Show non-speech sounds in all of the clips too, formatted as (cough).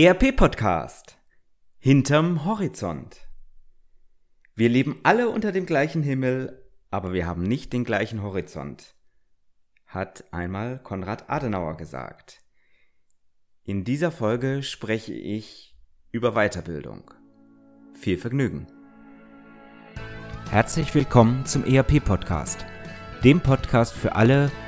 ERP Podcast. Hinterm Horizont. Wir leben alle unter dem gleichen Himmel, aber wir haben nicht den gleichen Horizont, hat einmal Konrad Adenauer gesagt. In dieser Folge spreche ich über Weiterbildung. Viel Vergnügen. Herzlich willkommen zum ERP Podcast, dem Podcast für alle, die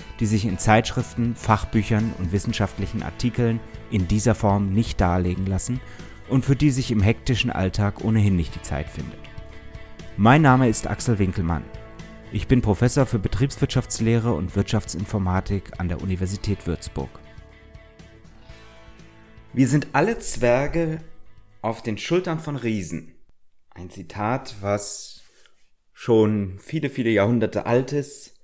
die sich in Zeitschriften, Fachbüchern und wissenschaftlichen Artikeln in dieser Form nicht darlegen lassen und für die sich im hektischen Alltag ohnehin nicht die Zeit findet. Mein Name ist Axel Winkelmann. Ich bin Professor für Betriebswirtschaftslehre und Wirtschaftsinformatik an der Universität Würzburg. Wir sind alle Zwerge auf den Schultern von Riesen. Ein Zitat, was schon viele, viele Jahrhunderte alt ist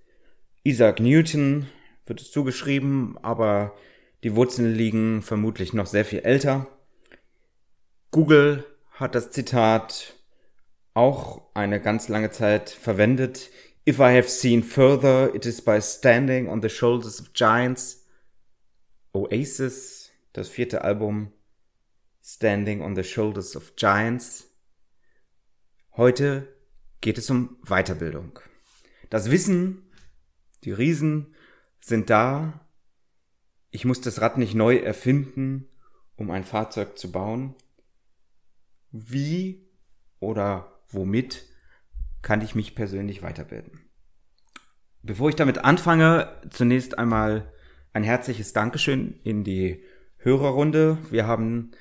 Isaac Newton wird es zugeschrieben, aber die Wurzeln liegen vermutlich noch sehr viel älter. Google hat das Zitat auch eine ganz lange Zeit verwendet. If I have seen further, it is by standing on the shoulders of giants. Oasis, das vierte Album, Standing on the Shoulders of Giants. Heute geht es um Weiterbildung. Das Wissen die Riesen sind da. Ich muss das Rad nicht neu erfinden, um ein Fahrzeug zu bauen. Wie oder womit kann ich mich persönlich weiterbilden? Bevor ich damit anfange, zunächst einmal ein herzliches Dankeschön in die Hörerrunde. Wir haben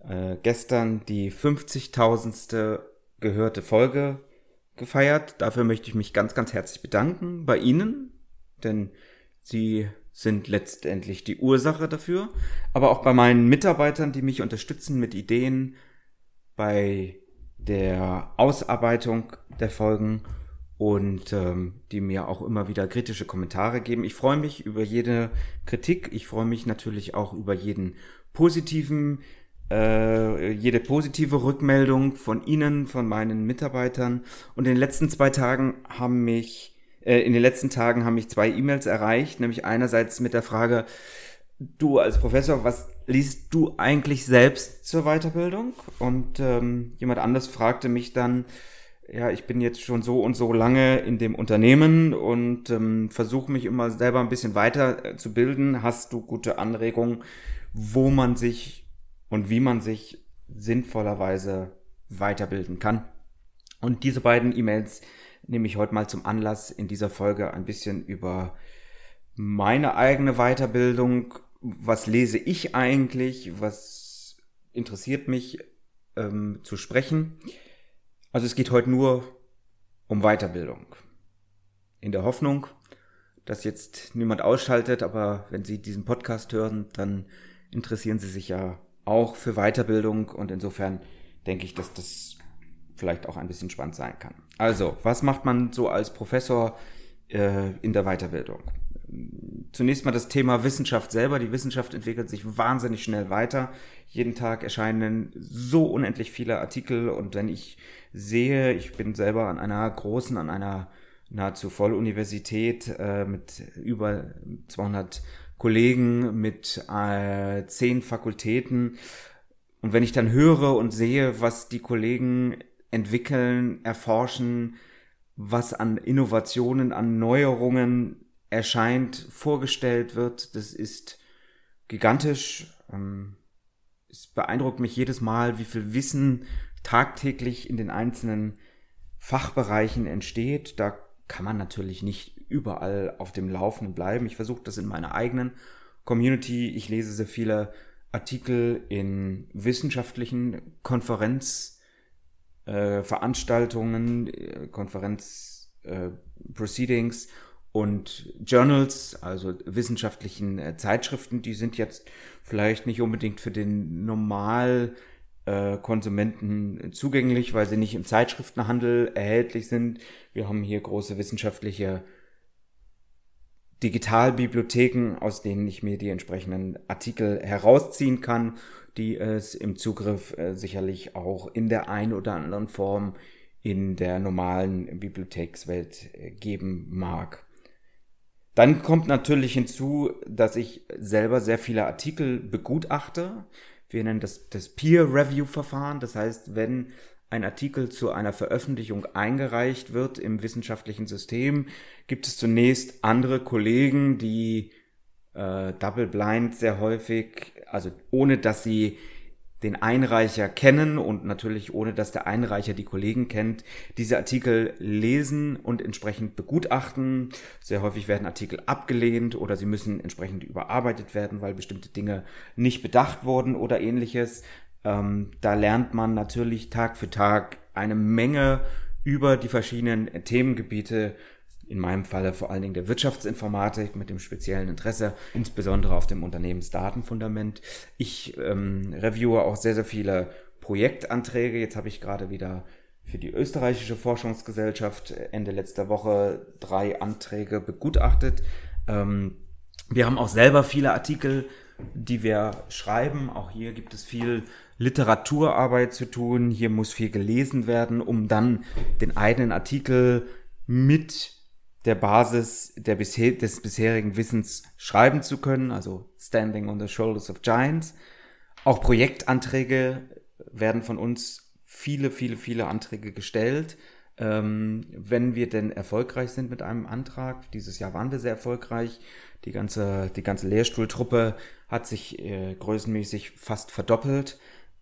äh, gestern die 50.000. gehörte Folge gefeiert. Dafür möchte ich mich ganz, ganz herzlich bedanken bei Ihnen, denn Sie sind letztendlich die Ursache dafür, aber auch bei meinen Mitarbeitern, die mich unterstützen mit Ideen, bei der Ausarbeitung der Folgen und ähm, die mir auch immer wieder kritische Kommentare geben. Ich freue mich über jede Kritik, ich freue mich natürlich auch über jeden positiven äh, jede positive Rückmeldung von Ihnen, von meinen Mitarbeitern. Und in den letzten zwei Tagen haben mich, äh, in den letzten Tagen haben mich zwei E-Mails erreicht, nämlich einerseits mit der Frage, du als Professor, was liest du eigentlich selbst zur Weiterbildung? Und ähm, jemand anders fragte mich dann, ja, ich bin jetzt schon so und so lange in dem Unternehmen und ähm, versuche mich immer selber ein bisschen weiter äh, zu bilden. Hast du gute Anregungen, wo man sich und wie man sich sinnvollerweise weiterbilden kann. Und diese beiden E-Mails nehme ich heute mal zum Anlass, in dieser Folge ein bisschen über meine eigene Weiterbildung, was lese ich eigentlich, was interessiert mich ähm, zu sprechen. Also es geht heute nur um Weiterbildung. In der Hoffnung, dass jetzt niemand ausschaltet, aber wenn Sie diesen Podcast hören, dann interessieren Sie sich ja auch für Weiterbildung und insofern denke ich, dass das vielleicht auch ein bisschen spannend sein kann. Also, was macht man so als Professor äh, in der Weiterbildung? Zunächst mal das Thema Wissenschaft selber. Die Wissenschaft entwickelt sich wahnsinnig schnell weiter. Jeden Tag erscheinen so unendlich viele Artikel und wenn ich sehe, ich bin selber an einer großen, an einer nahezu Volluniversität äh, mit über 200 Kollegen mit äh, zehn Fakultäten. Und wenn ich dann höre und sehe, was die Kollegen entwickeln, erforschen, was an Innovationen, an Neuerungen erscheint, vorgestellt wird, das ist gigantisch. Ähm, es beeindruckt mich jedes Mal, wie viel Wissen tagtäglich in den einzelnen Fachbereichen entsteht. Da kann man natürlich nicht überall auf dem Laufenden bleiben. Ich versuche das in meiner eigenen Community. Ich lese sehr viele Artikel in wissenschaftlichen Konferenzveranstaltungen, äh, Konferenzproceedings äh, und Journals, also wissenschaftlichen äh, Zeitschriften. Die sind jetzt vielleicht nicht unbedingt für den normal äh, Konsumenten zugänglich, weil sie nicht im Zeitschriftenhandel erhältlich sind. Wir haben hier große wissenschaftliche Digitalbibliotheken, aus denen ich mir die entsprechenden Artikel herausziehen kann, die es im Zugriff äh, sicherlich auch in der einen oder anderen Form in der normalen Bibliothekswelt äh, geben mag. Dann kommt natürlich hinzu, dass ich selber sehr viele Artikel begutachte. Wir nennen das das Peer-Review-Verfahren. Das heißt, wenn ein Artikel zu einer Veröffentlichung eingereicht wird im wissenschaftlichen System, gibt es zunächst andere Kollegen, die äh, double blind sehr häufig, also ohne dass sie den Einreicher kennen und natürlich ohne dass der Einreicher die Kollegen kennt, diese Artikel lesen und entsprechend begutachten. Sehr häufig werden Artikel abgelehnt oder sie müssen entsprechend überarbeitet werden, weil bestimmte Dinge nicht bedacht wurden oder ähnliches. Ähm, da lernt man natürlich Tag für Tag eine Menge über die verschiedenen Themengebiete, in meinem Falle vor allen Dingen der Wirtschaftsinformatik mit dem speziellen Interesse, insbesondere auf dem Unternehmensdatenfundament. Ich ähm, reviewe auch sehr, sehr viele Projektanträge. Jetzt habe ich gerade wieder für die österreichische Forschungsgesellschaft Ende letzter Woche drei Anträge begutachtet. Ähm, wir haben auch selber viele Artikel, die wir schreiben. Auch hier gibt es viel Literaturarbeit zu tun. Hier muss viel gelesen werden, um dann den eigenen Artikel mit der Basis der bisher, des bisherigen Wissens schreiben zu können, also Standing on the Shoulders of Giants. Auch Projektanträge werden von uns viele, viele, viele Anträge gestellt. Ähm, wenn wir denn erfolgreich sind mit einem Antrag, dieses Jahr waren wir sehr erfolgreich, die ganze, die ganze Lehrstuhltruppe hat sich äh, größenmäßig fast verdoppelt.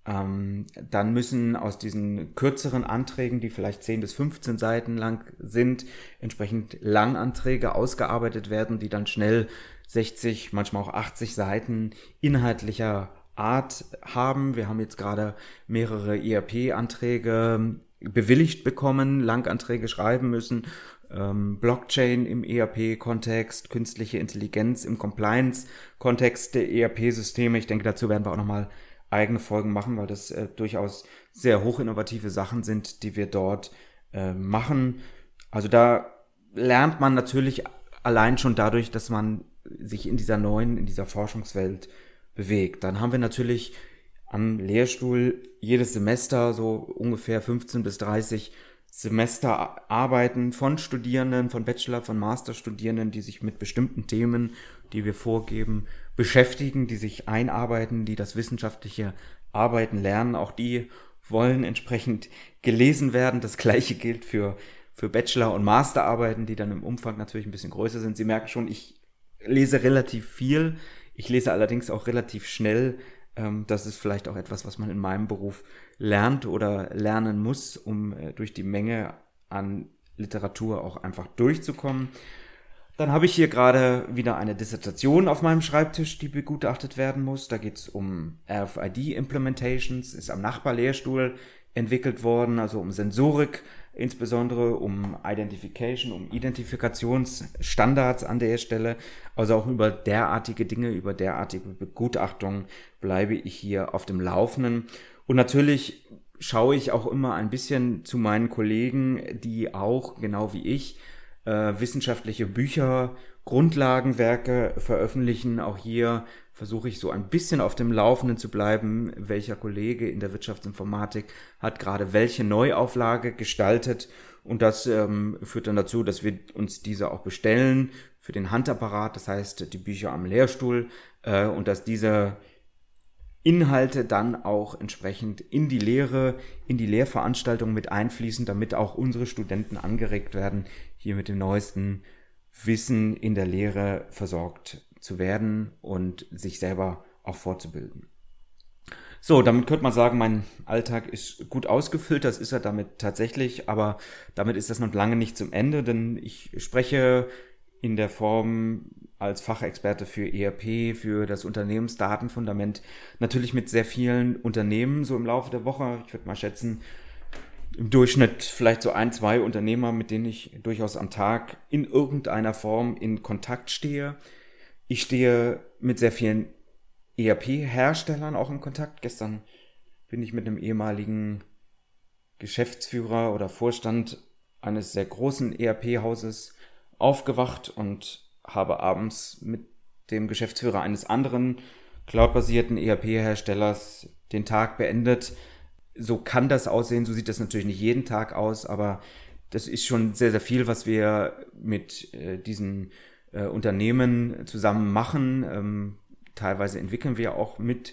Ähm, dann müssen aus diesen kürzeren Anträgen, die vielleicht 10 bis 15 Seiten lang sind, entsprechend Langanträge ausgearbeitet werden, die dann schnell 60, manchmal auch 80 Seiten inhaltlicher Art haben. Wir haben jetzt gerade mehrere ERP-Anträge bewilligt bekommen, Langanträge schreiben müssen, ähm, Blockchain im ERP-Kontext, künstliche Intelligenz im Compliance-Kontext der ERP-Systeme. Ich denke, dazu werden wir auch nochmal eigene Folgen machen, weil das äh, durchaus sehr hochinnovative Sachen sind, die wir dort äh, machen. Also da lernt man natürlich allein schon dadurch, dass man sich in dieser neuen, in dieser Forschungswelt bewegt. Dann haben wir natürlich am Lehrstuhl jedes Semester so ungefähr 15 bis 30 Semesterarbeiten von Studierenden, von Bachelor, von Masterstudierenden, die sich mit bestimmten Themen, die wir vorgeben, beschäftigen, die sich einarbeiten, die das wissenschaftliche Arbeiten lernen. Auch die wollen entsprechend gelesen werden. Das gleiche gilt für, für Bachelor- und Masterarbeiten, die dann im Umfang natürlich ein bisschen größer sind. Sie merken schon, ich lese relativ viel. Ich lese allerdings auch relativ schnell. Ähm, das ist vielleicht auch etwas, was man in meinem Beruf lernt oder lernen muss, um äh, durch die Menge an Literatur auch einfach durchzukommen. Dann habe ich hier gerade wieder eine Dissertation auf meinem Schreibtisch, die begutachtet werden muss. Da geht es um RFID-Implementations, ist am Nachbarlehrstuhl entwickelt worden, also um Sensorik, insbesondere um Identification, um Identifikationsstandards an der Stelle. Also auch über derartige Dinge, über derartige Begutachtungen bleibe ich hier auf dem Laufenden. Und natürlich schaue ich auch immer ein bisschen zu meinen Kollegen, die auch, genau wie ich, äh, wissenschaftliche Bücher, Grundlagenwerke veröffentlichen. Auch hier versuche ich so ein bisschen auf dem Laufenden zu bleiben, welcher Kollege in der Wirtschaftsinformatik hat gerade welche Neuauflage gestaltet. Und das ähm, führt dann dazu, dass wir uns diese auch bestellen für den Handapparat, das heißt die Bücher am Lehrstuhl, äh, und dass diese Inhalte dann auch entsprechend in die Lehre, in die Lehrveranstaltung mit einfließen, damit auch unsere Studenten angeregt werden, hier mit dem neuesten Wissen in der Lehre versorgt zu werden und sich selber auch fortzubilden. So, damit könnte man sagen, mein Alltag ist gut ausgefüllt, das ist er damit tatsächlich, aber damit ist das noch lange nicht zum Ende, denn ich spreche in der Form als Fachexperte für ERP, für das Unternehmensdatenfundament, natürlich mit sehr vielen Unternehmen so im Laufe der Woche. Ich würde mal schätzen, im Durchschnitt vielleicht so ein, zwei Unternehmer, mit denen ich durchaus am Tag in irgendeiner Form in Kontakt stehe. Ich stehe mit sehr vielen ERP-Herstellern auch in Kontakt. Gestern bin ich mit einem ehemaligen Geschäftsführer oder Vorstand eines sehr großen ERP-Hauses aufgewacht und habe abends mit dem Geschäftsführer eines anderen cloudbasierten ERP-Herstellers den Tag beendet. So kann das aussehen, so sieht das natürlich nicht jeden Tag aus, aber das ist schon sehr, sehr viel, was wir mit äh, diesen äh, Unternehmen zusammen machen. Ähm, teilweise entwickeln wir auch mit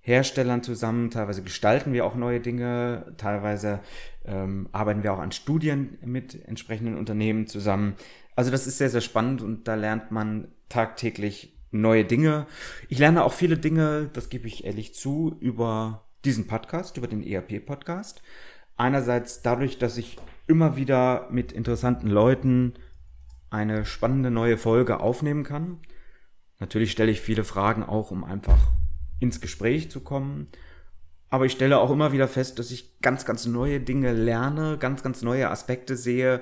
Herstellern zusammen, teilweise gestalten wir auch neue Dinge, teilweise ähm, arbeiten wir auch an Studien mit entsprechenden Unternehmen zusammen. Also das ist sehr, sehr spannend und da lernt man tagtäglich neue Dinge. Ich lerne auch viele Dinge, das gebe ich ehrlich zu, über diesen Podcast, über den ERP-Podcast. Einerseits dadurch, dass ich immer wieder mit interessanten Leuten eine spannende neue Folge aufnehmen kann. Natürlich stelle ich viele Fragen auch, um einfach ins Gespräch zu kommen. Aber ich stelle auch immer wieder fest, dass ich ganz, ganz neue Dinge lerne, ganz, ganz neue Aspekte sehe,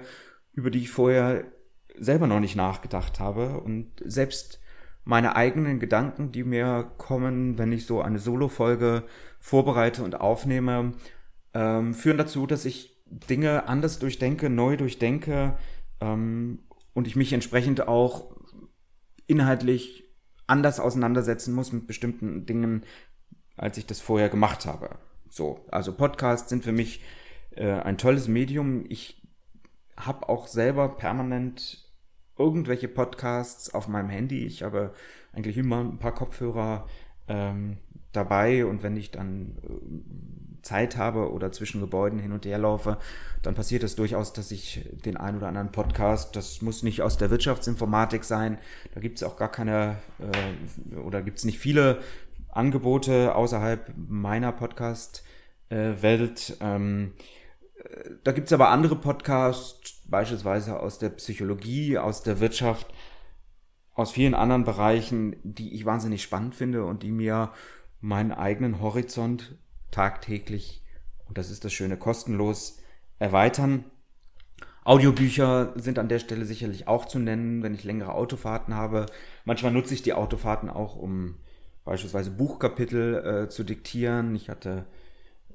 über die ich vorher selber noch nicht nachgedacht habe. Und selbst meine eigenen Gedanken, die mir kommen, wenn ich so eine Solo-Folge vorbereite und aufnehme, ähm, führen dazu, dass ich Dinge anders durchdenke, neu durchdenke ähm, und ich mich entsprechend auch inhaltlich anders auseinandersetzen muss mit bestimmten Dingen, als ich das vorher gemacht habe. So, also Podcasts sind für mich äh, ein tolles Medium. Ich habe auch selber permanent irgendwelche Podcasts auf meinem Handy. Ich habe eigentlich immer ein paar Kopfhörer ähm, dabei und wenn ich dann äh, Zeit habe oder zwischen Gebäuden hin und her laufe, dann passiert es durchaus, dass ich den einen oder anderen Podcast, das muss nicht aus der Wirtschaftsinformatik sein, da gibt es auch gar keine äh, oder gibt es nicht viele Angebote außerhalb meiner Podcast-Welt. Äh, ähm, da gibt es aber andere Podcasts, beispielsweise aus der Psychologie, aus der Wirtschaft, aus vielen anderen Bereichen, die ich wahnsinnig spannend finde und die mir meinen eigenen Horizont tagtäglich, und das ist das Schöne, kostenlos erweitern. Audiobücher sind an der Stelle sicherlich auch zu nennen, wenn ich längere Autofahrten habe. Manchmal nutze ich die Autofahrten auch, um beispielsweise Buchkapitel äh, zu diktieren. Ich hatte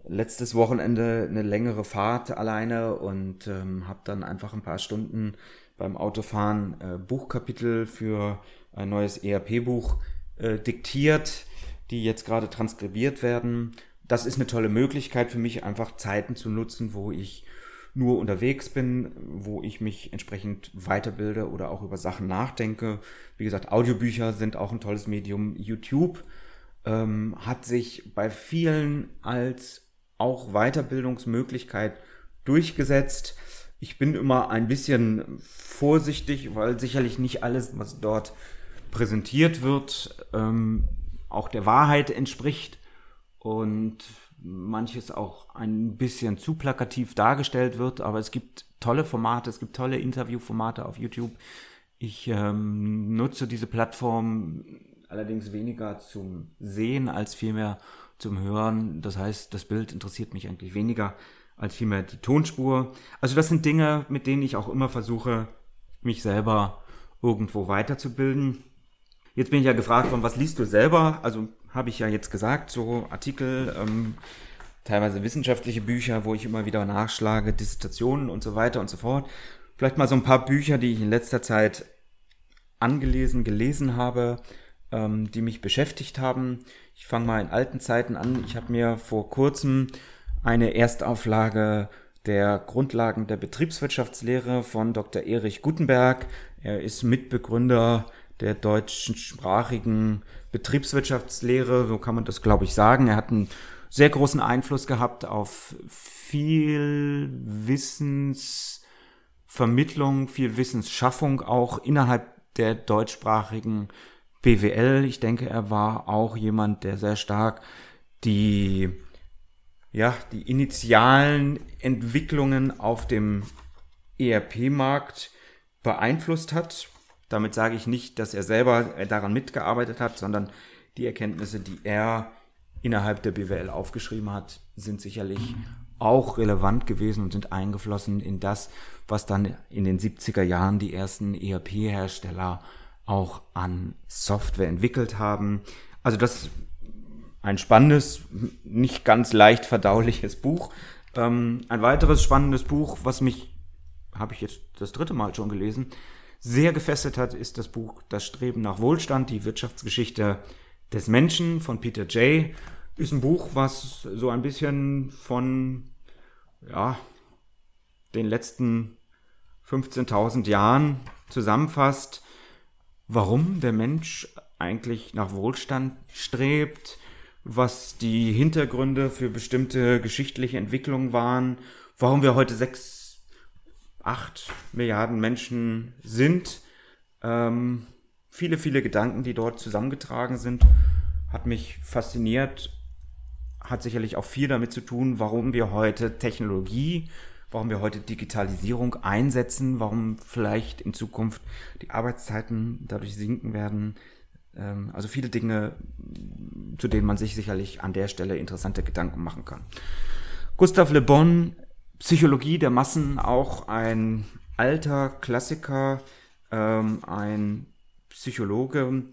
letztes Wochenende eine längere Fahrt alleine und ähm, habe dann einfach ein paar Stunden beim Autofahren äh, Buchkapitel für ein neues ERP-Buch äh, diktiert die jetzt gerade transkribiert werden. Das ist eine tolle Möglichkeit für mich, einfach Zeiten zu nutzen, wo ich nur unterwegs bin, wo ich mich entsprechend weiterbilde oder auch über Sachen nachdenke. Wie gesagt, Audiobücher sind auch ein tolles Medium. YouTube ähm, hat sich bei vielen als auch Weiterbildungsmöglichkeit durchgesetzt. Ich bin immer ein bisschen vorsichtig, weil sicherlich nicht alles, was dort präsentiert wird, ähm, auch der Wahrheit entspricht und manches auch ein bisschen zu plakativ dargestellt wird, aber es gibt tolle Formate, es gibt tolle Interviewformate auf YouTube. Ich ähm, nutze diese Plattform allerdings weniger zum Sehen als vielmehr zum Hören. Das heißt, das Bild interessiert mich eigentlich weniger als vielmehr die Tonspur. Also das sind Dinge, mit denen ich auch immer versuche, mich selber irgendwo weiterzubilden. Jetzt bin ich ja gefragt worden, was liest du selber? Also habe ich ja jetzt gesagt, so Artikel, ähm, teilweise wissenschaftliche Bücher, wo ich immer wieder nachschlage, Dissertationen und so weiter und so fort. Vielleicht mal so ein paar Bücher, die ich in letzter Zeit angelesen, gelesen habe, ähm, die mich beschäftigt haben. Ich fange mal in alten Zeiten an. Ich habe mir vor kurzem eine Erstauflage der Grundlagen der Betriebswirtschaftslehre von Dr. Erich Gutenberg. Er ist Mitbegründer der deutschsprachigen Betriebswirtschaftslehre, so kann man das, glaube ich, sagen. Er hat einen sehr großen Einfluss gehabt auf viel Wissensvermittlung, viel Wissensschaffung auch innerhalb der deutschsprachigen BWL. Ich denke, er war auch jemand, der sehr stark die, ja, die initialen Entwicklungen auf dem ERP-Markt beeinflusst hat. Damit sage ich nicht, dass er selber äh, daran mitgearbeitet hat, sondern die Erkenntnisse, die er innerhalb der BWL aufgeschrieben hat, sind sicherlich auch relevant gewesen und sind eingeflossen in das, was dann in den 70er Jahren die ersten ERP-Hersteller auch an Software entwickelt haben. Also das ein spannendes, nicht ganz leicht verdauliches Buch. Ähm, ein weiteres spannendes Buch, was mich, habe ich jetzt das dritte Mal schon gelesen, sehr gefesselt hat, ist das Buch Das Streben nach Wohlstand, die Wirtschaftsgeschichte des Menschen von Peter Jay. Ist ein Buch, was so ein bisschen von ja, den letzten 15.000 Jahren zusammenfasst, warum der Mensch eigentlich nach Wohlstand strebt, was die Hintergründe für bestimmte geschichtliche Entwicklungen waren, warum wir heute sechs, acht Milliarden Menschen sind. Ähm, viele, viele Gedanken, die dort zusammengetragen sind, hat mich fasziniert, hat sicherlich auch viel damit zu tun, warum wir heute Technologie, warum wir heute Digitalisierung einsetzen, warum vielleicht in Zukunft die Arbeitszeiten dadurch sinken werden, ähm, also viele Dinge, zu denen man sich sicherlich an der Stelle interessante Gedanken machen kann. Gustav Le Bon, Psychologie der Massen, auch ein alter Klassiker, ähm, ein Psychologe,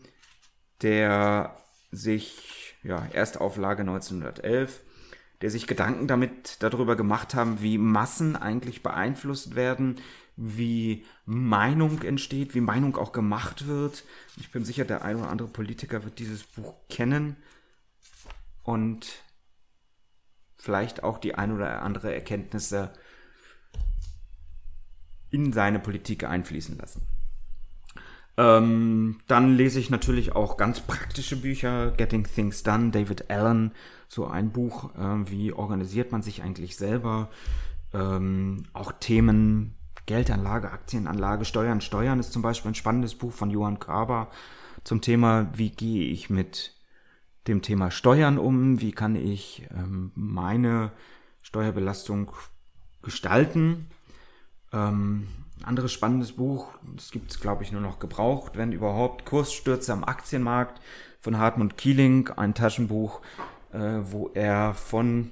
der sich, ja, Erstauflage 1911, der sich Gedanken damit darüber gemacht haben, wie Massen eigentlich beeinflusst werden, wie Meinung entsteht, wie Meinung auch gemacht wird. Ich bin sicher, der ein oder andere Politiker wird dieses Buch kennen und vielleicht auch die ein oder andere Erkenntnisse in seine Politik einfließen lassen. Ähm, dann lese ich natürlich auch ganz praktische Bücher, Getting Things Done, David Allen, so ein Buch, äh, wie organisiert man sich eigentlich selber, ähm, auch Themen Geldanlage, Aktienanlage, Steuern. Steuern ist zum Beispiel ein spannendes Buch von Johann Graber zum Thema, wie gehe ich mit dem Thema Steuern um, wie kann ich ähm, meine Steuerbelastung gestalten. Ähm, anderes spannendes Buch, das gibt es, glaube ich, nur noch gebraucht, wenn überhaupt, Kursstürze am Aktienmarkt von Hartmut Kieling, ein Taschenbuch, äh, wo er von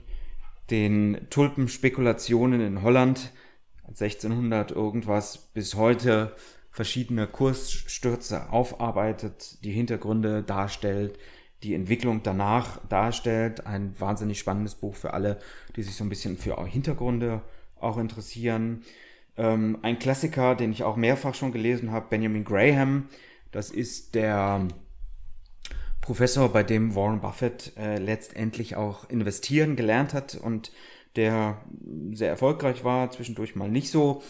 den Tulpenspekulationen in Holland 1600 irgendwas bis heute verschiedene Kursstürze aufarbeitet, die Hintergründe darstellt, die Entwicklung danach darstellt. Ein wahnsinnig spannendes Buch für alle, die sich so ein bisschen für Hintergründe auch interessieren. Ähm, ein Klassiker, den ich auch mehrfach schon gelesen habe, Benjamin Graham. Das ist der Professor, bei dem Warren Buffett äh, letztendlich auch investieren gelernt hat und der sehr erfolgreich war, zwischendurch mal nicht so.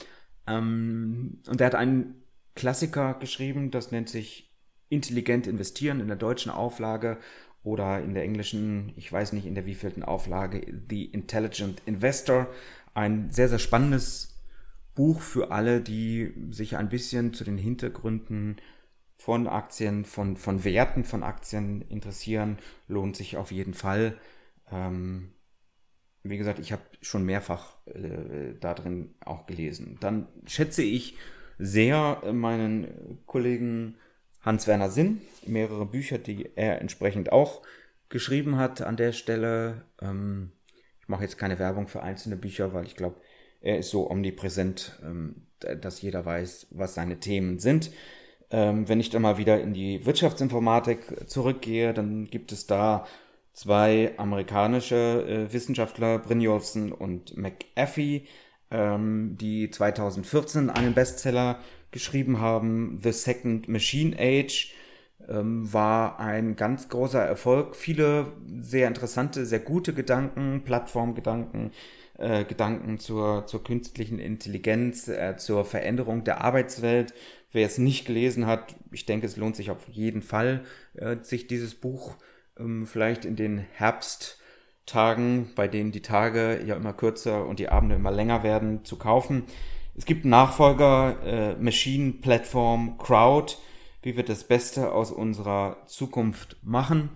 Ähm, und der hat einen Klassiker geschrieben, das nennt sich Intelligent investieren in der deutschen Auflage oder in der englischen, ich weiß nicht in der wievielten Auflage, The Intelligent Investor. Ein sehr, sehr spannendes Buch für alle, die sich ein bisschen zu den Hintergründen von Aktien, von, von Werten von Aktien interessieren, lohnt sich auf jeden Fall. Ähm, wie gesagt, ich habe schon mehrfach äh, da auch gelesen. Dann schätze ich sehr meinen Kollegen Hans-Werner Sinn, mehrere Bücher, die er entsprechend auch geschrieben hat an der Stelle. Ähm, ich mache jetzt keine Werbung für einzelne Bücher, weil ich glaube, er ist so omnipräsent, ähm, dass jeder weiß, was seine Themen sind. Ähm, wenn ich dann mal wieder in die Wirtschaftsinformatik zurückgehe, dann gibt es da zwei amerikanische äh, Wissenschaftler, Brynjolfsson und McAfee, ähm, die 2014 einen Bestseller geschrieben haben. The Second Machine Age ähm, war ein ganz großer Erfolg. Viele sehr interessante, sehr gute Gedanken, Plattformgedanken, äh, Gedanken zur, zur künstlichen Intelligenz, äh, zur Veränderung der Arbeitswelt. Wer es nicht gelesen hat, ich denke, es lohnt sich auf jeden Fall, äh, sich dieses Buch ähm, vielleicht in den Herbsttagen, bei denen die Tage ja immer kürzer und die Abende immer länger werden, zu kaufen. Es gibt Nachfolger, äh, Machine Platform Crowd, wie wir das Beste aus unserer Zukunft machen.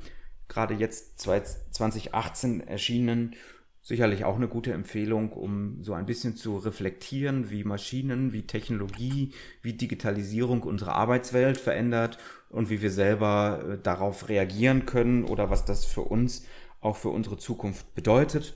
Gerade jetzt 2018 erschienen sicherlich auch eine gute Empfehlung, um so ein bisschen zu reflektieren, wie Maschinen, wie Technologie, wie Digitalisierung unsere Arbeitswelt verändert und wie wir selber äh, darauf reagieren können oder was das für uns auch für unsere Zukunft bedeutet.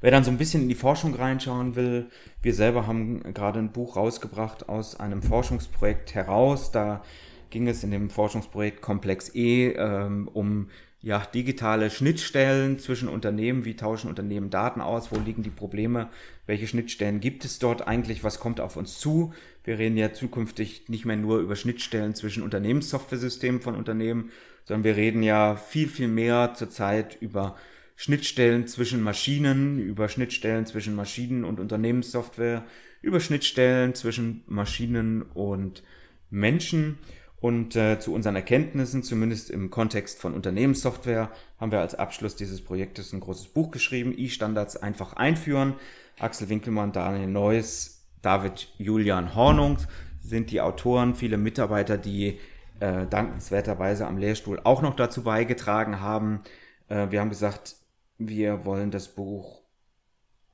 Wer dann so ein bisschen in die Forschung reinschauen will, wir selber haben gerade ein Buch rausgebracht aus einem Forschungsprojekt heraus. Da ging es in dem Forschungsprojekt Komplex E ähm, um ja, digitale Schnittstellen zwischen Unternehmen. Wie tauschen Unternehmen Daten aus? Wo liegen die Probleme? Welche Schnittstellen gibt es dort eigentlich? Was kommt auf uns zu? Wir reden ja zukünftig nicht mehr nur über Schnittstellen zwischen Unternehmenssoftwaresystemen von Unternehmen, sondern wir reden ja viel, viel mehr zurzeit über Schnittstellen zwischen Maschinen, über Schnittstellen zwischen Maschinen und Unternehmenssoftware, über Schnittstellen zwischen Maschinen und Menschen. Und äh, zu unseren Erkenntnissen, zumindest im Kontext von Unternehmenssoftware, haben wir als Abschluss dieses Projektes ein großes Buch geschrieben, E-Standards einfach einführen. Axel Winkelmann, Daniel Neuss, David Julian Hornung sind die Autoren, viele Mitarbeiter, die äh, dankenswerterweise am Lehrstuhl auch noch dazu beigetragen haben. Äh, wir haben gesagt, wir wollen das Buch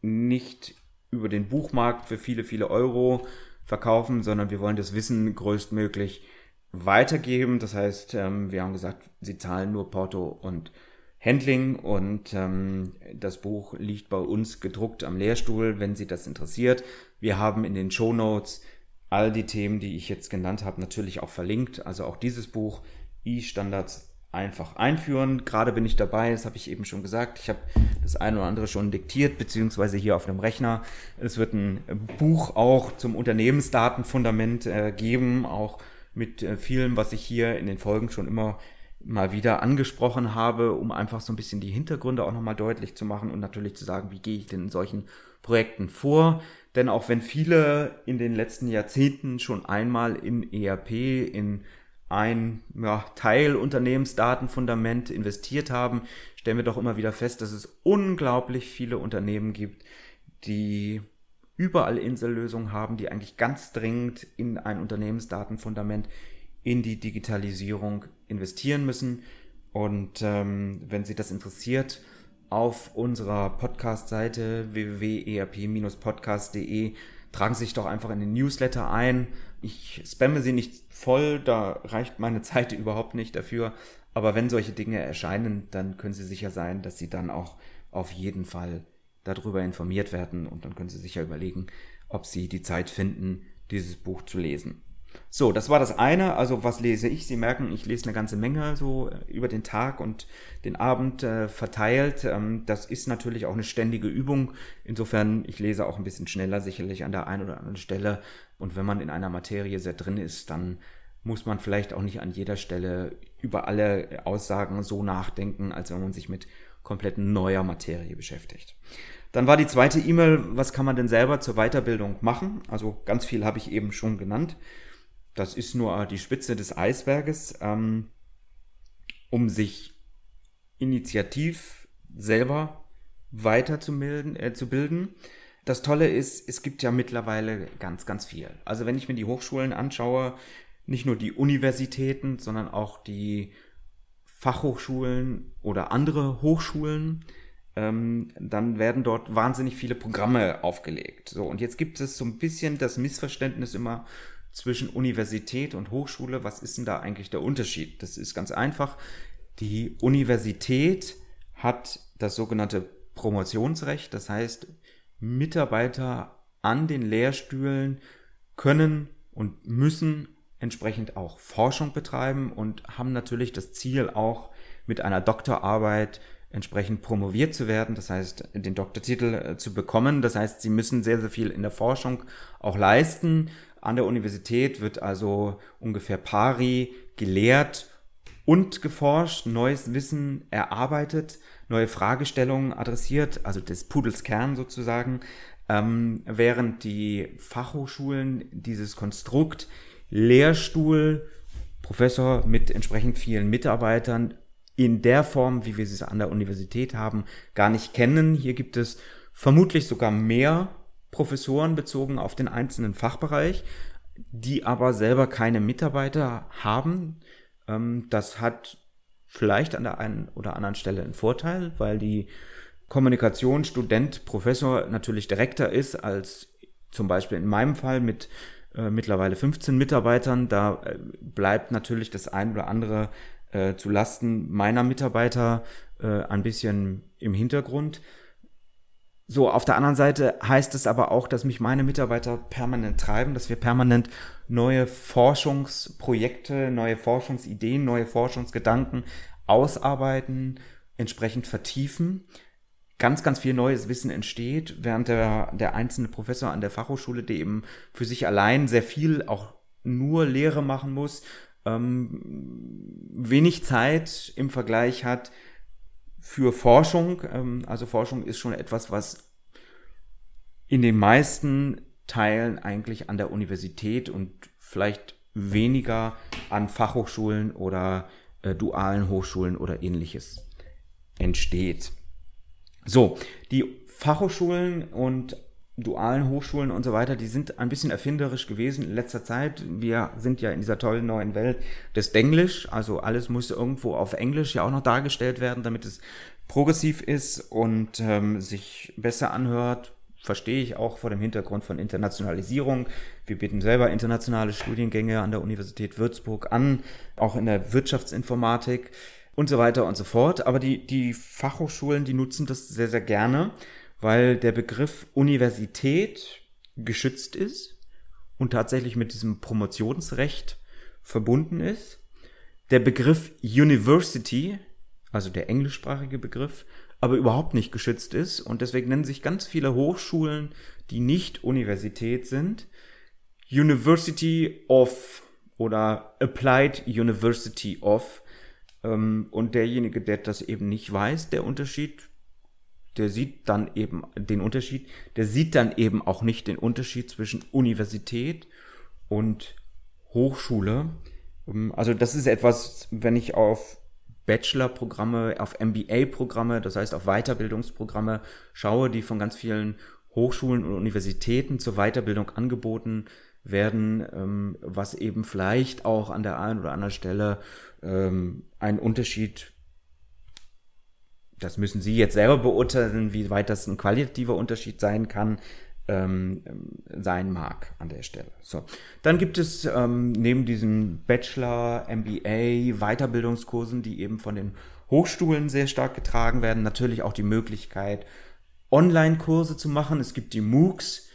nicht über den Buchmarkt für viele, viele Euro verkaufen, sondern wir wollen das Wissen größtmöglich weitergeben. Das heißt, ähm, wir haben gesagt, sie zahlen nur Porto und Handling und ähm, das Buch liegt bei uns gedruckt am Lehrstuhl, wenn Sie das interessiert. Wir haben in den Show Notes all die Themen, die ich jetzt genannt habe, natürlich auch verlinkt. Also auch dieses Buch, E-Standards einfach einführen. Gerade bin ich dabei, das habe ich eben schon gesagt. Ich habe das eine oder andere schon diktiert, beziehungsweise hier auf dem Rechner. Es wird ein Buch auch zum Unternehmensdatenfundament äh, geben, auch mit äh, vielem, was ich hier in den Folgen schon immer mal wieder angesprochen habe, um einfach so ein bisschen die Hintergründe auch nochmal deutlich zu machen und natürlich zu sagen, wie gehe ich denn in solchen Projekten vor. Denn auch wenn viele in den letzten Jahrzehnten schon einmal in ERP, in ein ja, Teil Unternehmensdatenfundament investiert haben, stellen wir doch immer wieder fest, dass es unglaublich viele Unternehmen gibt, die überall Insellösungen haben, die eigentlich ganz dringend in ein Unternehmensdatenfundament, in die Digitalisierung investieren müssen. Und ähm, wenn Sie das interessiert, auf unserer Podcast-Seite www.erp-podcast.de tragen Sie sich doch einfach in den Newsletter ein. Ich spamme Sie nicht voll, da reicht meine (laughs) Zeit überhaupt nicht dafür. Aber wenn solche Dinge erscheinen, dann können Sie sicher sein, dass Sie dann auch auf jeden Fall darüber informiert werden und dann können Sie sich ja überlegen, ob Sie die Zeit finden, dieses Buch zu lesen. So, das war das eine. Also was lese ich? Sie merken, ich lese eine ganze Menge so äh, über den Tag und den Abend äh, verteilt. Ähm, das ist natürlich auch eine ständige Übung. Insofern, ich lese auch ein bisschen schneller sicherlich an der einen oder anderen Stelle. Und wenn man in einer Materie sehr drin ist, dann muss man vielleicht auch nicht an jeder Stelle über alle Aussagen so nachdenken, als wenn man sich mit komplett neuer Materie beschäftigt. Dann war die zweite E-Mail, was kann man denn selber zur Weiterbildung machen? Also ganz viel habe ich eben schon genannt. Das ist nur die Spitze des Eisberges, ähm, um sich initiativ selber weiterzubilden. Äh, zu bilden. Das Tolle ist, es gibt ja mittlerweile ganz, ganz viel. Also wenn ich mir die Hochschulen anschaue, nicht nur die Universitäten, sondern auch die Fachhochschulen oder andere Hochschulen, ähm, dann werden dort wahnsinnig viele Programme aufgelegt. So, und jetzt gibt es so ein bisschen das Missverständnis immer zwischen Universität und Hochschule. Was ist denn da eigentlich der Unterschied? Das ist ganz einfach. Die Universität hat das sogenannte Promotionsrecht, das heißt, Mitarbeiter an den Lehrstühlen können und müssen entsprechend auch Forschung betreiben und haben natürlich das Ziel auch mit einer Doktorarbeit entsprechend promoviert zu werden, das heißt den Doktortitel äh, zu bekommen. Das heißt, sie müssen sehr, sehr viel in der Forschung auch leisten. An der Universität wird also ungefähr pari gelehrt und geforscht, neues Wissen erarbeitet, neue Fragestellungen adressiert, also des Pudels Kern sozusagen, ähm, während die Fachhochschulen dieses Konstrukt Lehrstuhl, Professor mit entsprechend vielen Mitarbeitern in der Form, wie wir sie an der Universität haben, gar nicht kennen. Hier gibt es vermutlich sogar mehr Professoren bezogen auf den einzelnen Fachbereich, die aber selber keine Mitarbeiter haben. Ähm, das hat vielleicht an der einen oder anderen Stelle einen Vorteil, weil die Kommunikation Student, Professor natürlich direkter ist als zum Beispiel in meinem Fall mit äh, mittlerweile 15 Mitarbeitern. Da äh, bleibt natürlich das ein oder andere äh, zu Lasten meiner Mitarbeiter äh, ein bisschen im Hintergrund. So, auf der anderen Seite heißt es aber auch, dass mich meine Mitarbeiter permanent treiben, dass wir permanent neue Forschungsprojekte, neue Forschungsideen, neue Forschungsgedanken ausarbeiten, entsprechend vertiefen, ganz, ganz viel neues Wissen entsteht, während der, der einzelne Professor an der Fachhochschule, der eben für sich allein sehr viel auch nur Lehre machen muss, ähm, wenig Zeit im Vergleich hat für Forschung. Ähm, also Forschung ist schon etwas, was in den meisten Teilen eigentlich an der Universität und vielleicht weniger an Fachhochschulen oder äh, dualen Hochschulen oder ähnliches entsteht. So, die Fachhochschulen und dualen Hochschulen und so weiter, die sind ein bisschen erfinderisch gewesen in letzter Zeit. Wir sind ja in dieser tollen neuen Welt des Denglisch, also alles muss irgendwo auf Englisch ja auch noch dargestellt werden, damit es progressiv ist und ähm, sich besser anhört. Verstehe ich auch vor dem Hintergrund von Internationalisierung. Wir bieten selber internationale Studiengänge an der Universität Würzburg an, auch in der Wirtschaftsinformatik und so weiter und so fort. Aber die, die Fachhochschulen, die nutzen das sehr, sehr gerne weil der Begriff Universität geschützt ist und tatsächlich mit diesem Promotionsrecht verbunden ist. Der Begriff University, also der englischsprachige Begriff, aber überhaupt nicht geschützt ist und deswegen nennen sich ganz viele Hochschulen, die nicht Universität sind, University of oder Applied University of. Ähm, und derjenige, der das eben nicht weiß, der Unterschied der sieht dann eben den Unterschied, der sieht dann eben auch nicht den Unterschied zwischen Universität und Hochschule. Ähm, also das ist etwas, wenn ich auf Bachelor-Programme, auf MBA-Programme, das heißt auf Weiterbildungsprogramme schaue, die von ganz vielen Hochschulen und Universitäten zur Weiterbildung angeboten werden, ähm, was eben vielleicht auch an der einen oder anderen Stelle ähm, einen Unterschied das müssen Sie jetzt selber beurteilen, wie weit das ein qualitativer Unterschied sein kann, ähm, sein mag an der Stelle. So, dann gibt es ähm, neben diesen Bachelor, MBA, Weiterbildungskursen, die eben von den Hochschulen sehr stark getragen werden, natürlich auch die Möglichkeit, Online-Kurse zu machen. Es gibt die MOOCs,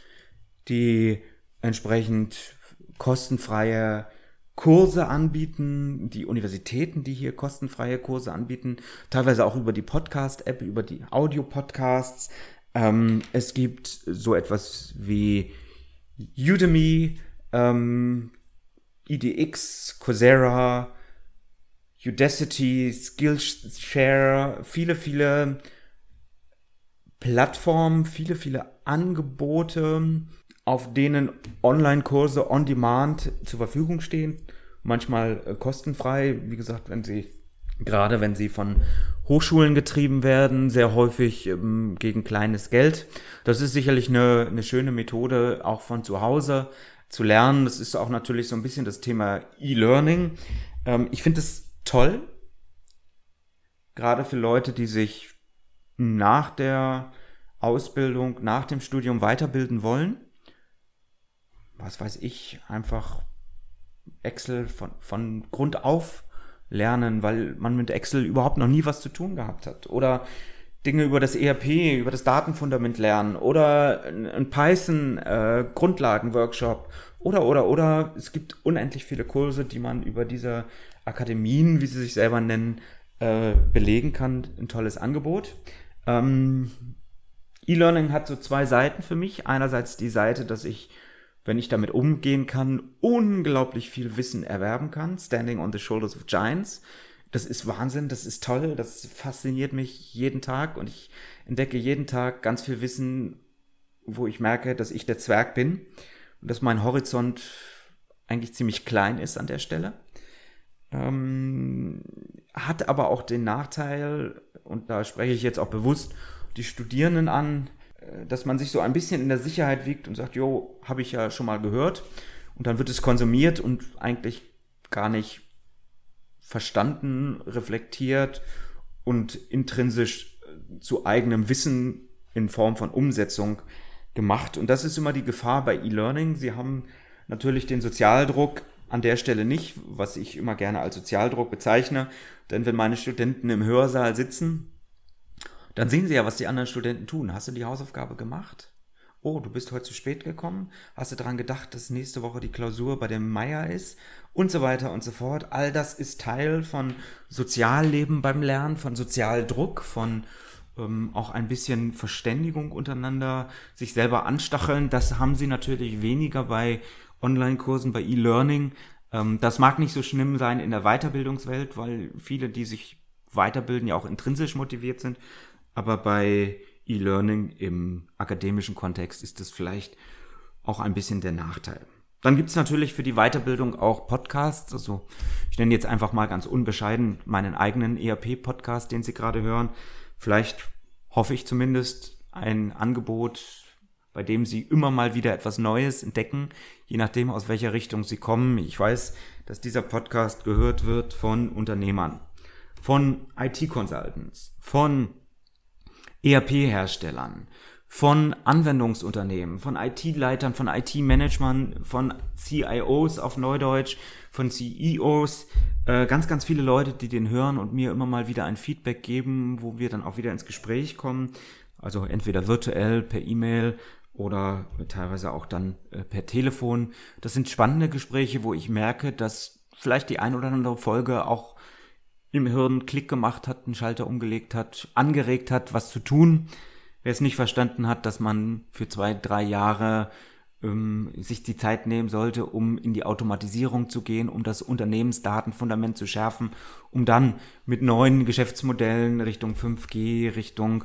die entsprechend kostenfreie Kurse anbieten, die Universitäten, die hier kostenfreie Kurse anbieten, teilweise auch über die Podcast-App, über die Audio-Podcasts. Ähm, es gibt so etwas wie Udemy, ähm, EDX, Coursera, Udacity, Skillshare, viele, viele Plattformen, viele, viele Angebote, auf denen Online-Kurse on Demand zur Verfügung stehen. Manchmal äh, kostenfrei, wie gesagt, wenn sie, gerade wenn sie von Hochschulen getrieben werden, sehr häufig ähm, gegen kleines Geld. Das ist sicherlich eine, eine schöne Methode, auch von zu Hause zu lernen. Das ist auch natürlich so ein bisschen das Thema E-Learning. Ähm, ich finde es toll, gerade für Leute, die sich nach der Ausbildung, nach dem Studium weiterbilden wollen was weiß ich, einfach Excel von, von Grund auf lernen, weil man mit Excel überhaupt noch nie was zu tun gehabt hat. Oder Dinge über das ERP, über das Datenfundament lernen oder ein Python äh, oder oder oder es gibt unendlich viele Kurse, die man über diese Akademien, wie sie sich selber nennen, äh, belegen kann. Ein tolles Angebot. Ähm, E-Learning hat so zwei Seiten für mich. Einerseits die Seite, dass ich wenn ich damit umgehen kann, unglaublich viel Wissen erwerben kann. Standing on the Shoulders of Giants. Das ist Wahnsinn, das ist toll, das fasziniert mich jeden Tag und ich entdecke jeden Tag ganz viel Wissen, wo ich merke, dass ich der Zwerg bin und dass mein Horizont eigentlich ziemlich klein ist an der Stelle. Ähm, hat aber auch den Nachteil, und da spreche ich jetzt auch bewusst die Studierenden an, dass man sich so ein bisschen in der Sicherheit wiegt und sagt, jo, habe ich ja schon mal gehört. Und dann wird es konsumiert und eigentlich gar nicht verstanden, reflektiert und intrinsisch äh, zu eigenem Wissen in Form von Umsetzung gemacht. Und das ist immer die Gefahr bei E-Learning. Sie haben natürlich den Sozialdruck an der Stelle nicht, was ich immer gerne als Sozialdruck bezeichne. Denn wenn meine Studenten im Hörsaal sitzen dann sehen sie ja, was die anderen Studenten tun. Hast du die Hausaufgabe gemacht? oh, du bist heute zu spät gekommen, hast du daran gedacht, dass nächste Woche die Klausur bei dem Meier ist und so weiter und so fort. All das ist Teil von Sozialleben beim Lernen, von Sozialdruck, von ähm, auch ein bisschen Verständigung untereinander, sich selber anstacheln. Das haben sie natürlich weniger bei Online-Kursen, bei E-Learning. Ähm, das mag nicht so schlimm sein in der Weiterbildungswelt, weil viele, die sich weiterbilden, ja auch intrinsisch motiviert sind. Aber bei E-Learning im akademischen Kontext ist das vielleicht auch ein bisschen der Nachteil. Dann gibt's natürlich für die Weiterbildung auch Podcasts. Also ich nenne jetzt einfach mal ganz unbescheiden meinen eigenen ERP-Podcast, den Sie gerade hören. Vielleicht hoffe ich zumindest ein Angebot, bei dem Sie immer mal wieder etwas Neues entdecken, je nachdem, aus welcher Richtung Sie kommen. Ich weiß, dass dieser Podcast gehört wird von Unternehmern, von IT-Consultants, von ERP-Herstellern, von Anwendungsunternehmen, von IT-Leitern, von IT-Management, von CIOs auf Neudeutsch, von CEOs, äh, ganz, ganz viele Leute, die den hören und mir immer mal wieder ein Feedback geben, wo wir dann auch wieder ins Gespräch kommen. Also entweder virtuell, per E-Mail oder teilweise auch dann äh, per Telefon. Das sind spannende Gespräche, wo ich merke, dass vielleicht die ein oder andere Folge auch im Hirn Klick gemacht hat, einen Schalter umgelegt hat, angeregt hat, was zu tun. Wer es nicht verstanden hat, dass man für zwei, drei Jahre ähm, sich die Zeit nehmen sollte, um in die Automatisierung zu gehen, um das Unternehmensdatenfundament zu schärfen, um dann mit neuen Geschäftsmodellen Richtung 5G, Richtung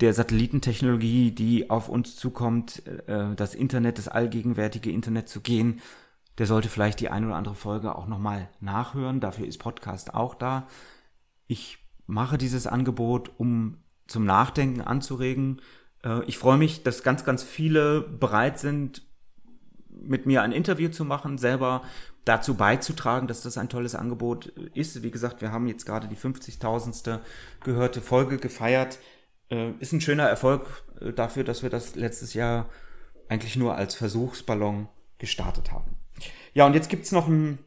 der Satellitentechnologie, die auf uns zukommt, äh, das Internet, das allgegenwärtige Internet zu gehen, der sollte vielleicht die eine oder andere Folge auch nochmal nachhören. Dafür ist Podcast auch da. Ich mache dieses Angebot, um zum Nachdenken anzuregen, äh, ich freue mich, dass ganz, ganz viele bereit sind, mit mir ein Interview zu machen, selber dazu beizutragen, dass das ein tolles Angebot ist. Wie gesagt, wir haben jetzt gerade die 50.000. gehörte Folge gefeiert. Äh, ist ein schöner Erfolg äh, dafür, dass wir das letztes Jahr eigentlich nur als Versuchsballon gestartet haben. Ja, und jetzt gibt's noch ein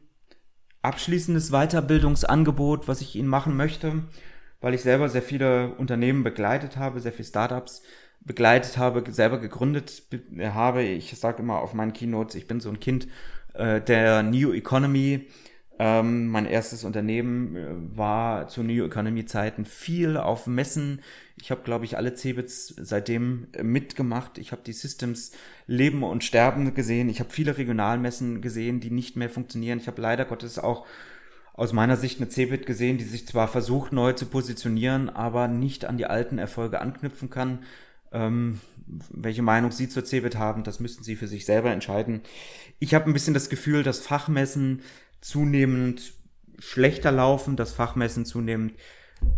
abschließendes Weiterbildungsangebot, was ich Ihnen machen möchte, weil ich selber sehr viele Unternehmen begleitet habe, sehr viele Startups begleitet habe, selber gegründet habe. Ich sage immer auf meinen Keynotes, ich bin so ein Kind äh, der New Economy. Ähm, mein erstes Unternehmen äh, war zu New Economy Zeiten viel auf Messen. Ich habe, glaube ich, alle CeBITs seitdem äh, mitgemacht. Ich habe die Systems leben und sterben gesehen. Ich habe viele Regionalmessen gesehen, die nicht mehr funktionieren. Ich habe leider Gottes auch aus meiner Sicht eine CeBIT gesehen, die sich zwar versucht neu zu positionieren, aber nicht an die alten Erfolge anknüpfen kann. Ähm, welche Meinung Sie zur CeBIT haben, das müssten Sie für sich selber entscheiden. Ich habe ein bisschen das Gefühl, dass Fachmessen zunehmend schlechter laufen, dass Fachmessen zunehmend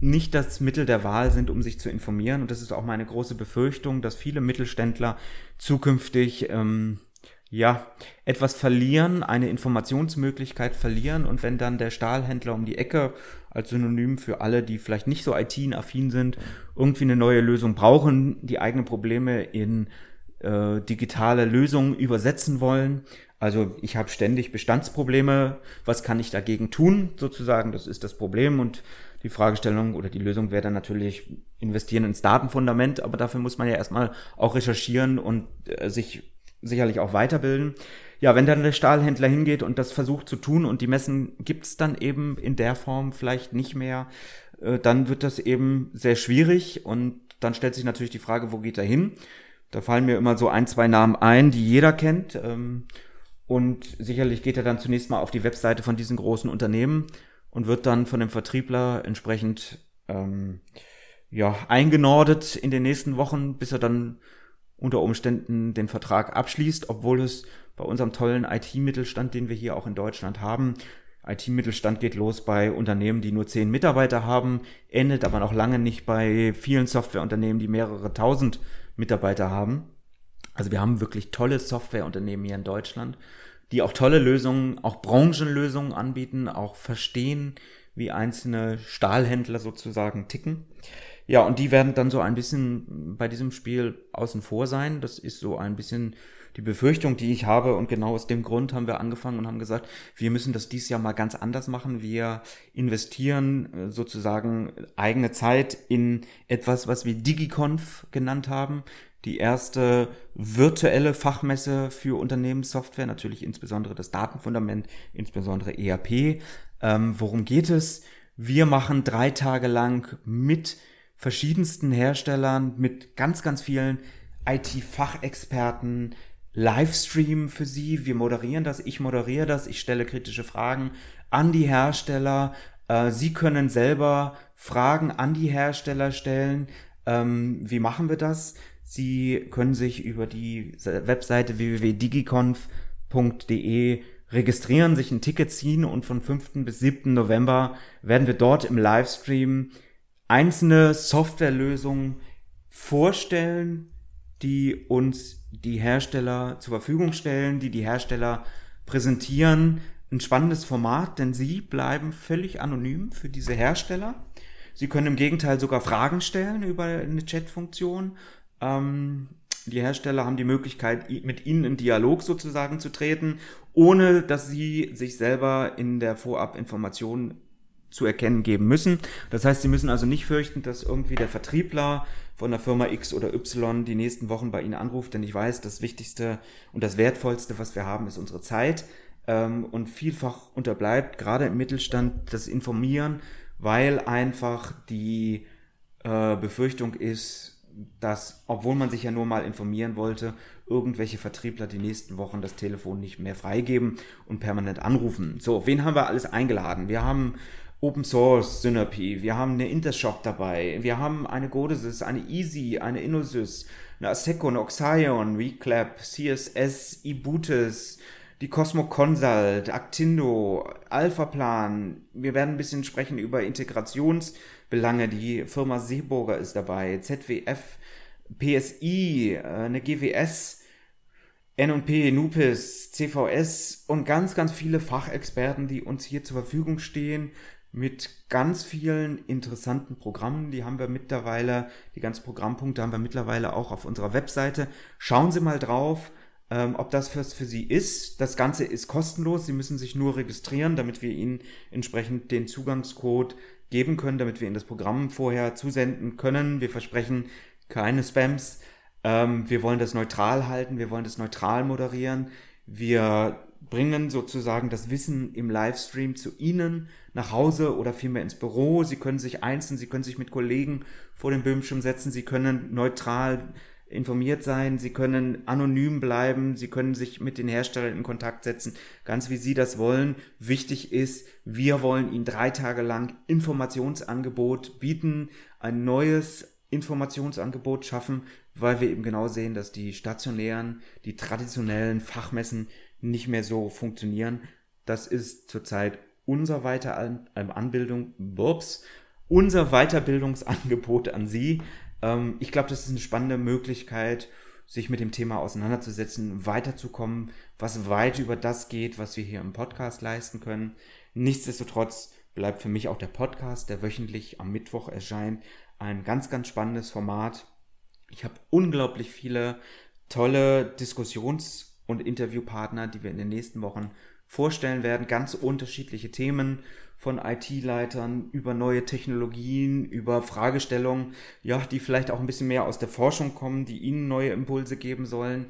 nicht das Mittel der Wahl sind, um sich zu informieren. Und das ist auch meine große Befürchtung, dass viele Mittelständler zukünftig ähm, ja, etwas verlieren, eine Informationsmöglichkeit verlieren und wenn dann der Stahlhändler um die Ecke als Synonym für alle, die vielleicht nicht so IT-affin sind, irgendwie eine neue Lösung brauchen, die eigene Probleme in äh, digitale Lösungen übersetzen wollen. Also ich habe ständig Bestandsprobleme, was kann ich dagegen tun, sozusagen, das ist das Problem und die Fragestellung oder die Lösung wäre dann natürlich investieren ins Datenfundament, aber dafür muss man ja erstmal auch recherchieren und äh, sich sicherlich auch weiterbilden. Ja, wenn dann der Stahlhändler hingeht und das versucht zu tun und die Messen gibt's dann eben in der Form vielleicht nicht mehr, äh, dann wird das eben sehr schwierig und dann stellt sich natürlich die Frage, wo geht er hin? Da fallen mir immer so ein, zwei Namen ein, die jeder kennt. Ähm, und sicherlich geht er dann zunächst mal auf die Webseite von diesen großen Unternehmen und wird dann von dem Vertriebler entsprechend ähm, ja, eingenordet in den nächsten Wochen, bis er dann unter Umständen den Vertrag abschließt, obwohl es bei unserem tollen IT-Mittelstand, den wir hier auch in Deutschland haben, IT-Mittelstand geht los bei Unternehmen, die nur zehn Mitarbeiter haben, endet aber noch lange nicht bei vielen Softwareunternehmen, die mehrere tausend Mitarbeiter haben. Also wir haben wirklich tolle Softwareunternehmen hier in Deutschland, die auch tolle Lösungen, auch Branchenlösungen anbieten, auch verstehen, wie einzelne Stahlhändler sozusagen ticken. Ja, und die werden dann so ein bisschen bei diesem Spiel außen vor sein. Das ist so ein bisschen die Befürchtung, die ich habe. Und genau aus dem Grund haben wir angefangen und haben gesagt, wir müssen das dies Jahr mal ganz anders machen. Wir investieren äh, sozusagen eigene Zeit in etwas, was wir DigiConf genannt haben. Die erste virtuelle Fachmesse für Unternehmenssoftware, natürlich insbesondere das Datenfundament, insbesondere ERP. Ähm, worum geht es? Wir machen drei Tage lang mit verschiedensten Herstellern, mit ganz, ganz vielen IT-Fachexperten, Livestream für Sie. Wir moderieren das, ich moderiere das, ich stelle kritische Fragen an die Hersteller. Äh, Sie können selber Fragen an die Hersteller stellen. Ähm, wie machen wir das? Sie können sich über die Webseite www.digiconf.de registrieren, sich ein Ticket ziehen und von 5. bis 7. November werden wir dort im Livestream einzelne Softwarelösungen vorstellen, die uns die Hersteller zur Verfügung stellen, die die Hersteller präsentieren. Ein spannendes Format, denn sie bleiben völlig anonym für diese Hersteller. Sie können im Gegenteil sogar Fragen stellen über eine Chatfunktion ähm, die Hersteller haben die Möglichkeit, mit ihnen in Dialog sozusagen zu treten, ohne dass sie sich selber in der Vorabinformation zu erkennen geben müssen. Das heißt, sie müssen also nicht fürchten, dass irgendwie der Vertriebler von der Firma X oder Y die nächsten Wochen bei ihnen anruft, denn ich weiß, das Wichtigste und das Wertvollste, was wir haben, ist unsere Zeit. Ähm, und vielfach unterbleibt gerade im Mittelstand das Informieren, weil einfach die äh, Befürchtung ist, dass, obwohl man sich ja nur mal informieren wollte, irgendwelche Vertriebler die nächsten Wochen das Telefon nicht mehr freigeben und permanent anrufen. So, wen haben wir alles eingeladen? Wir haben Open Source Synapy, wir haben eine Intershop dabei, wir haben eine Godesys, eine Easy, eine Innosys, eine Aseco, eine Oxion, Reclap, CSS, eBootis, die Cosmo Consult, Actindo, Alphaplan. Wir werden ein bisschen sprechen über Integrationsbelange. Die Firma Seeburger ist dabei, ZWF, PSI, äh, eine GWS, N&P, Nupis, CVS und ganz, ganz viele Fachexperten, die uns hier zur Verfügung stehen mit ganz vielen interessanten Programmen. Die haben wir mittlerweile, die ganzen Programmpunkte haben wir mittlerweile auch auf unserer Webseite. Schauen Sie mal drauf ähm, ob das für, für Sie ist. Das Ganze ist kostenlos. Sie müssen sich nur registrieren, damit wir Ihnen entsprechend den Zugangscode geben können, damit wir Ihnen das Programm vorher zusenden können. Wir versprechen keine Spams. Ähm, wir wollen das neutral halten. Wir wollen das neutral moderieren. Wir bringen sozusagen das Wissen im Livestream zu Ihnen nach Hause oder vielmehr ins Büro. Sie können sich einzeln, Sie können sich mit Kollegen vor den Bildschirm setzen. Sie können neutral informiert sein, sie können anonym bleiben, sie können sich mit den Herstellern in Kontakt setzen, ganz wie sie das wollen. Wichtig ist, wir wollen ihnen drei Tage lang Informationsangebot bieten, ein neues Informationsangebot schaffen, weil wir eben genau sehen, dass die stationären, die traditionellen Fachmessen nicht mehr so funktionieren. Das ist zurzeit unser Weiter Anbildung, unser Weiterbildungsangebot an Sie. Ähm, ich glaube, das ist eine spannende Möglichkeit, sich mit dem Thema auseinanderzusetzen, weiterzukommen, was weit über das geht, was wir hier im Podcast leisten können. Nichtsdestotrotz bleibt für mich auch der Podcast, der wöchentlich am Mittwoch erscheint, ein ganz, ganz spannendes Format. Ich habe unglaublich viele tolle Diskussions- und Interviewpartner, die wir in den nächsten Wochen vorstellen werden. Ganz unterschiedliche Themen von IT-Leitern über neue Technologien, über Fragestellungen, ja, die vielleicht auch ein bisschen mehr aus der Forschung kommen, die ihnen neue Impulse geben sollen,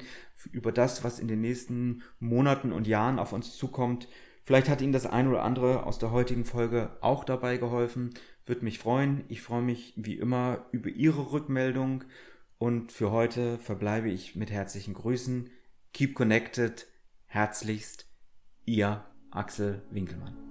über das, was in den nächsten Monaten und Jahren auf uns zukommt. Vielleicht hat Ihnen das ein oder andere aus der heutigen Folge auch dabei geholfen. Würde mich freuen. Ich freue mich wie immer über Ihre Rückmeldung. Und für heute verbleibe ich mit herzlichen Grüßen. Keep connected. Herzlichst, Ihr Axel Winkelmann.